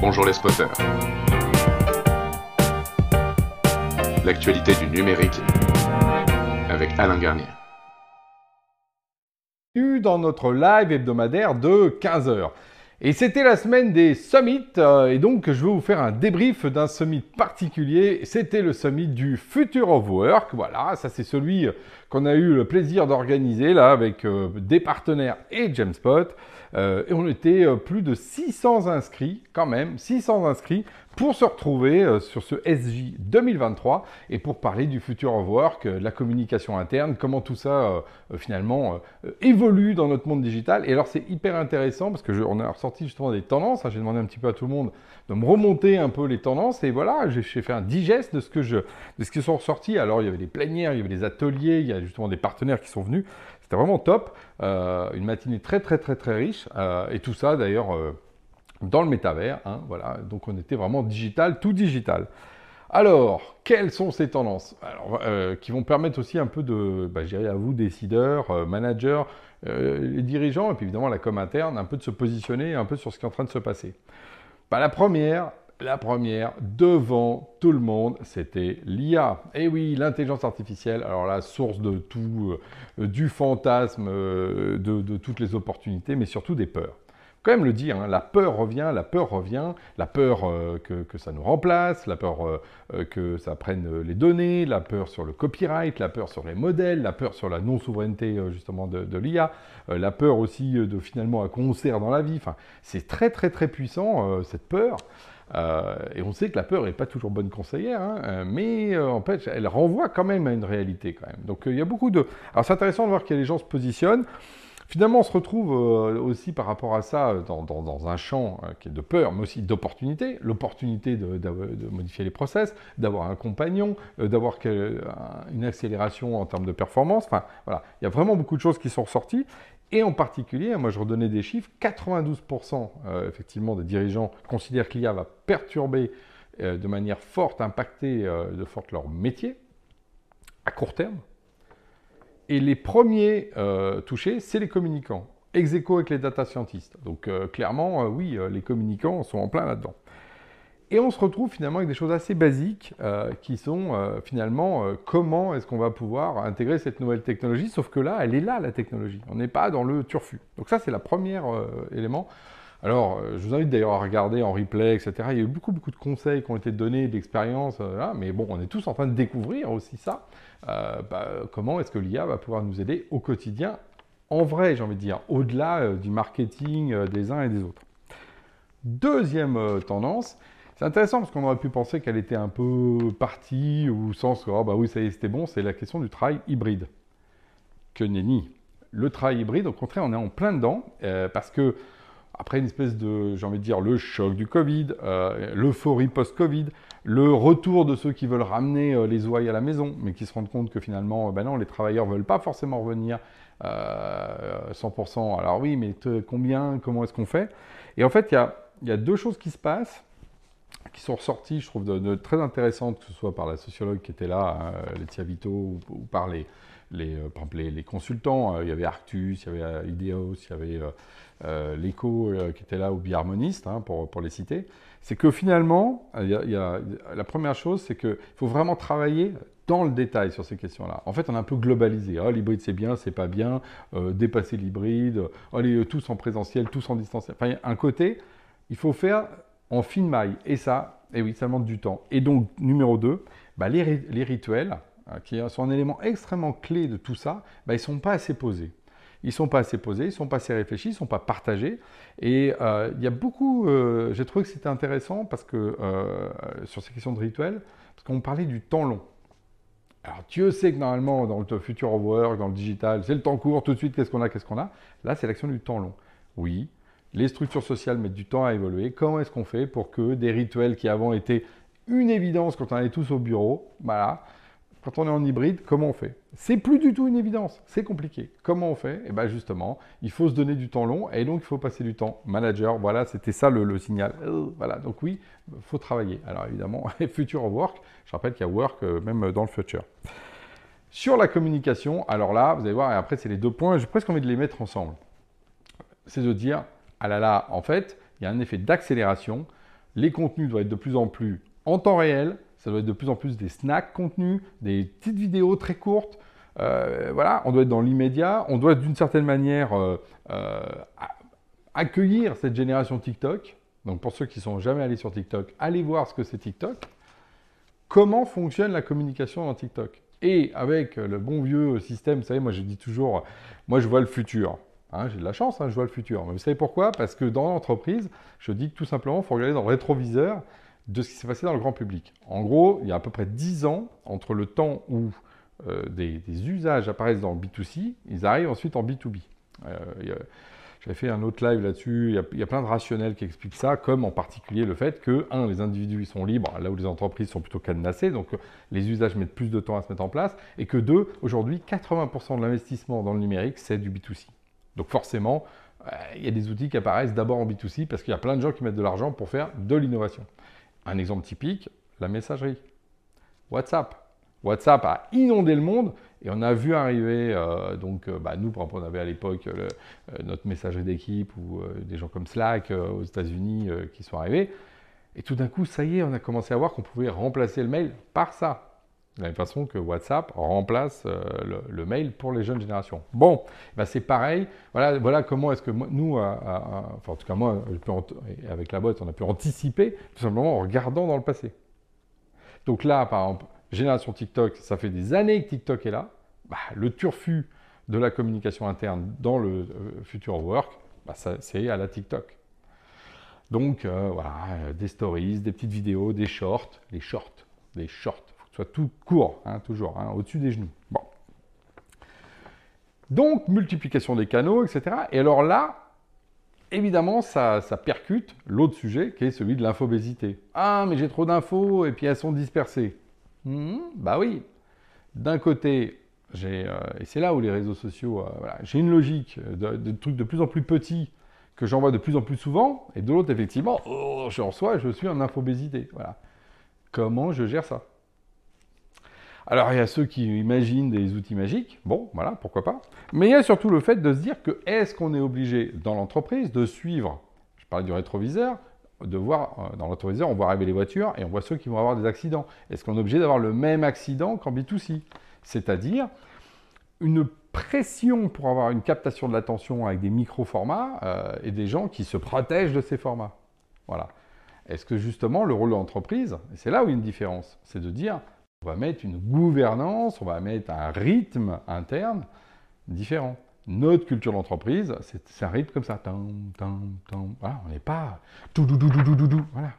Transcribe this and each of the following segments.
Bonjour les spotters. L'actualité du numérique avec Alain Garnier. Dans notre live hebdomadaire de 15h. Et c'était la semaine des summits, euh, et donc je vais vous faire un débrief d'un summit particulier. C'était le summit du Future of Work. Voilà, ça c'est celui qu'on a eu le plaisir d'organiser là avec euh, des partenaires et Jamespot. Euh, et on était plus de 600 inscrits, quand même, 600 inscrits pour se retrouver euh, sur ce SJ 2023 et pour parler du futur of work, euh, de la communication interne, comment tout ça euh, finalement évolue dans notre monde digital. Et alors c'est hyper intéressant parce que on a ressorti justement des tendances. Hein. j'ai demandé un petit peu à tout le monde de me remonter un peu les tendances et voilà, j'ai fait un digeste de ce que je, de ce qui sont ressortis. Alors il y avait des plénières, il y avait des ateliers, il y a justement des partenaires qui sont venus. C'était vraiment top. une matinée très très très très riche et tout ça d'ailleurs dans le métavers. Hein, voilà, donc on était vraiment digital, tout digital. Alors, quelles sont ces tendances? Alors, euh, Qui vont permettre aussi un peu de, bah, à vous, décideurs, euh, managers, euh, les dirigeants, et puis évidemment la com interne, un peu de se positionner un peu sur ce qui est en train de se passer. Bah, la première, la première, devant tout le monde, c'était l'IA. Et eh oui, l'intelligence artificielle, alors la source de tout, du fantasme, de, de toutes les opportunités, mais surtout des peurs quand même le dire, hein, la peur revient, la peur revient, la peur euh, que, ça nous remplace, la peur euh, euh, que ça prenne les données, la peur sur le copyright, la peur sur les modèles, la peur sur la non-souveraineté justement de, l'IA, la peur aussi de finalement un concert dans la vie. Enfin, c'est très très très puissant cette peur. Et on sait que la peur n'est pas toujours bonne conseillère, hein, mais en fait, elle renvoie quand même à une réalité quand même. Donc il y a beaucoup de... Alors c'est intéressant de voir que les gens se positionnent. Finalement, on se retrouve euh, aussi par rapport à ça euh, dans, un champ euh, qui est de peur, mais aussi d'opportunité. L'opportunité de, modifier les process, d'avoir un compagnon, d'avoir une accélération en termes de performance. Enfin, voilà, il y a vraiment beaucoup de choses qui sont ressorties. Et en particulier, moi je redonnais des chiffres, 92% effectivement des dirigeants considèrent que l'IA va perturber de manière forte, impacter de forte leur métier à court terme. Et les premiers euh, touchés, c'est les communicants. Ex avec les data scientists. Donc euh, clairement, euh, oui, les communicants sont en plein là-dedans. Et on se retrouve finalement avec des choses assez basiques qui sont finalement comment est-ce qu'on va pouvoir intégrer cette nouvelle technologie, sauf que là, elle est là, la technologie. On n'est pas dans le turfu. Donc ça, c'est le premier élément. Alors, je vous invite d'ailleurs à regarder en replay, etc. Il y a eu beaucoup, beaucoup de conseils qui ont été donnés, d'expériences, mais bon, on est tous en train de découvrir aussi ça. Euh, bah, comment est-ce que l'IA va pouvoir nous aider au quotidien, en vrai, j'ai envie de dire, au-delà euh, du marketing euh, des uns et des autres. Deuxième tendance, c'est intéressant parce qu'on aurait pu penser qu'elle était un peu partie, ou sens que, oh, bah oui, ça y est, c'était bon, c'est la question du travail hybride. Que nenni. Le travail hybride, au contraire, on est en plein dedans, parce que après une espèce de, j'ai envie de dire, le choc du Covid, euh, l'euphorie post-Covid, le retour de ceux qui veulent ramener euh, les ouailles à la maison, mais qui se rendent compte que finalement, euh, ben non, les travailleurs ne veulent pas forcément revenir 100%. Alors oui, mais combien, comment est-ce qu'on fait? Et en fait, il y a, deux choses qui se passent, qui sont ressorties, je trouve, de, très intéressantes, que ce soit par la sociologue qui était là, hein, Laetitia Vito, ou, par les, les, les, consultants. il y avait Arctus, il y avait Ideos, il y avait euh, euh, qui était là, ou biharmoniste, hein, pour, les citer, c'est que finalement, la première chose, c'est qu'il faut vraiment travailler dans le détail sur ces questions-là. En fait, on a un peu globalisé. Oh, l'hybride, c'est bien, c'est pas bien, euh, dépasser l'hybride, oh, tous en présentiel, tous en distanciel. Enfin, un côté, il faut faire en fine maille. Et ça, et eh oui, ça demande du temps. Et donc, numéro 2, bah, les, rituels, qui sont un élément extrêmement clé de tout ça, bah, ils ne sont pas assez posés ils ne sont pas assez posés, ils ne sont pas assez réfléchis, ils ne sont pas partagés. Et euh, il y a beaucoup, euh, j'ai trouvé que c'était intéressant parce que euh, sur ces questions de rituels, parce qu'on parlait du temps long. Alors Dieu sait que normalement dans le future of work, dans le digital, c'est le temps court, tout de suite qu'est-ce qu'on a, qu'est-ce qu'on a? Là c'est l'action du temps long. Oui, les structures sociales mettent du temps à évoluer. Comment est-ce qu'on fait pour que des rituels qui avant étaient une évidence quand on allait tous au bureau, voilà, quand on est en hybride, comment on fait? C'est plus du tout une évidence, c'est compliqué. Comment on fait? Eh bien justement, il faut se donner du temps long et donc il faut passer du temps. Manager, voilà, c'était ça le, signal. Voilà, donc oui, il faut travailler. Alors évidemment, future work, je rappelle qu'il y a work euh, même dans le future. Sur la communication, alors là, vous allez voir, et après c'est les deux points, j'ai presque envie de les mettre ensemble. C'est de dire, ah là là, en fait, il y a un effet d'accélération. Les contenus doivent être de plus en plus en temps réel, ça doit être de plus en plus des snacks contenus, des petites vidéos très courtes. Euh, voilà, on doit être dans l'immédiat, on doit d'une certaine manière euh, euh, accueillir cette génération TikTok. Donc pour ceux qui ne sont jamais allés sur TikTok, allez voir ce que c'est TikTok. Comment fonctionne la communication dans TikTok? Et avec le bon vieux système, vous savez, moi je dis toujours, moi je vois le futur. Hein, j'ai de la chance, hein, je vois le futur. Mais vous savez pourquoi? Parce que dans l'entreprise, je dis que tout simplement, il faut regarder dans le rétroviseur de ce qui s'est passé dans le grand public. En gros, il y a à peu près 10 ans entre le temps où euh, des, usages apparaissent dans le B2C, ils arrivent ensuite en B2B. Euh, j'avais fait un autre live là-dessus, il, y a plein de rationnels qui expliquent ça, comme en particulier le fait que, un, les individus sont libres, là où les entreprises sont plutôt cadenassées, donc euh, les usages mettent plus de temps à se mettre en place, et que deux, aujourd'hui, 80% de l'investissement dans le numérique, c'est du B2C. Donc forcément, il y a des outils qui apparaissent d'abord en B2C parce qu'il y a plein de gens qui mettent de l'argent pour faire de l'innovation. Un exemple typique, la messagerie. WhatsApp. WhatsApp a inondé le monde et on a vu arriver, euh, donc euh, bah, nous, par exemple, on avait à l'époque euh, notre messagerie d'équipe ou des gens comme Slack aux États-Unis qui sont arrivés. Et tout d'un coup, ça y est, on a commencé à voir qu'on pouvait remplacer le mail par ça. De la même façon que WhatsApp remplace le, mail pour les jeunes générations. Bon, bah, c'est pareil. Voilà, comment est-ce que nous, enfin en tout cas moi, avec la boîte, on a pu anticiper tout simplement en regardant dans le passé. Donc là, par exemple, génération TikTok, ça fait des années que TikTok est là. Bah, le turfu de la communication interne dans le euh, future work, bah, c'est à la TikTok. Donc euh, voilà, des stories, des petites vidéos, des shorts, les shorts, les shorts, soit tout court, hein, toujours, hein, au-dessus des genoux. Bon. Donc, multiplication des canaux, etc. Et alors là, évidemment, ça, ça percute l'autre sujet qui est celui de l'infobésité. Ah, mais j'ai trop d'infos et puis elles sont dispersées. Hmm, bah oui. D'un côté, j'ai, euh, et c'est là où les réseaux sociaux, euh, j'ai une logique de, trucs de plus en plus petits que j'envoie de plus en plus souvent, et de l'autre, effectivement, oh, je reçois, je suis en infobésité. Voilà. Comment je gère ça? Alors, il y a ceux qui imaginent des outils magiques, bon, voilà, pourquoi pas. Mais il y a surtout le fait de se dire que est-ce qu'on est obligé dans l'entreprise de suivre, je parlais du rétroviseur, de voir, euh, dans l'autoriseur, on voit arriver les voitures et on voit ceux qui vont avoir des accidents. Est-ce qu'on est obligé d'avoir le même accident qu'en B2C C'est-à-dire une pression pour avoir une captation de l'attention avec des micro-formats euh, et des gens qui se protègent de ces formats. Voilà. Est-ce que justement le rôle de l'entreprise, c'est là où il y a une différence, c'est de dire on va mettre une gouvernance, on va mettre un rythme interne différent notre culture d'entreprise, c'est un rythme comme ça. On n'est pas tout dou dou dou dou voilà.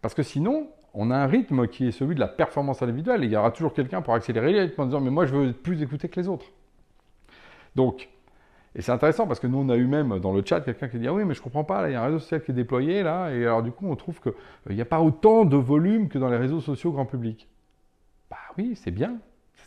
Parce que sinon, on a un rythme qui est celui de la performance individuelle. Et il y aura toujours quelqu'un pour accélérer le rythme en disant mais moi je veux plus écouter que les autres. Donc, et c'est intéressant parce que nous on a eu même dans le chat quelqu'un qui dit ah oui mais je comprends pas il y a un réseau social qui est déployé là et alors du coup on trouve qu'il euh, n'y a pas autant de volume que dans les réseaux sociaux grand public. Oui c'est bien,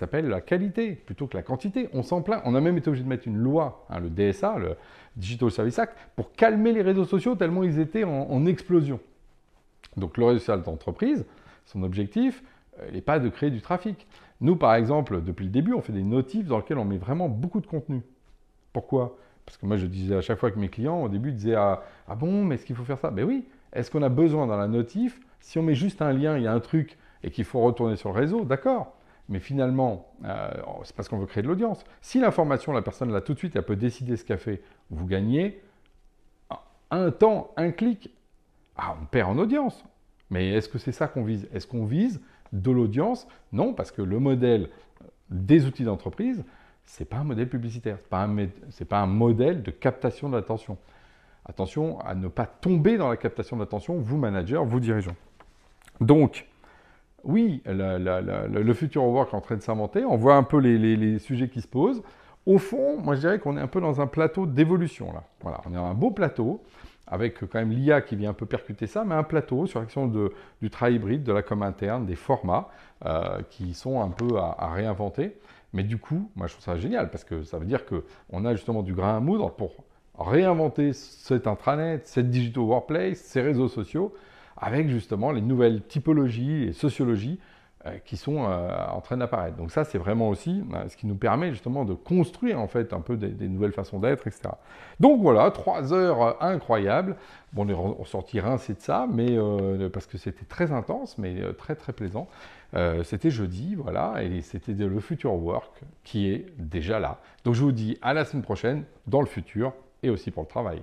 s'appelle la qualité plutôt que la quantité. On s'en plaint. On a même été obligé de mettre une loi, hein, le DSA, le Digital Service Act, pour calmer les réseaux sociaux tellement ils étaient en, explosion. Donc le réseau social d'entreprise, son objectif, euh, n'est pas de créer du trafic. Nous, par exemple, depuis le début, on fait des notifs dans lesquels on met vraiment beaucoup de contenu. Pourquoi? Parce que moi, je disais à chaque fois que mes clients, au début, disaient ah, ah bon, mais est-ce qu'il faut faire ça? Ben oui. Est-ce qu'on a besoin dans la notif? Si on met juste un lien, il y a un truc et qu'il faut retourner sur le réseau, d'accord mais finalement, euh, c'est parce qu'on veut créer de l'audience. Si l'information, la personne l'a tout de suite, elle peut décider ce qu'elle fait, vous gagnez un temps, un clic. Ah, on perd en audience. Mais est-ce que c'est ça qu'on vise? Est-ce qu'on vise de l'audience? Non, parce que le modèle des outils d'entreprise, ce n'est pas un modèle publicitaire, ce n'est pas, un modèle de captation de l'attention. Attention à ne pas tomber dans la captation de l'attention, vous managers, vous dirigeants. Donc, oui, le futur work est en train de s'inventer, on voit un peu les, sujets qui se posent. Au fond, moi je dirais qu'on est un peu dans un plateau d'évolution là. Voilà, on est un beau plateau avec quand même l'IA qui vient un peu percuter ça, mais un plateau sur l'action du travail hybride, de la com interne, des formats euh, qui sont un peu à, réinventer. Mais du coup, moi je trouve ça génial parce que ça veut dire qu'on a justement du grain à moudre pour réinventer cet intranet, cette digital workplace, ces réseaux sociaux avec justement les nouvelles typologies et sociologies euh, qui sont en train d'apparaître. Donc ça, c'est vraiment aussi ce qui nous permet justement de construire en fait un peu des, nouvelles façons d'être, etc. Donc voilà, trois heures incroyables. Bon, on est ressorti rincé de ça, mais parce que c'était très intense, mais très très plaisant. c'était jeudi, voilà, et c'était le Future Work qui est déjà là. Donc je vous dis à la semaine prochaine dans le futur et aussi pour le travail.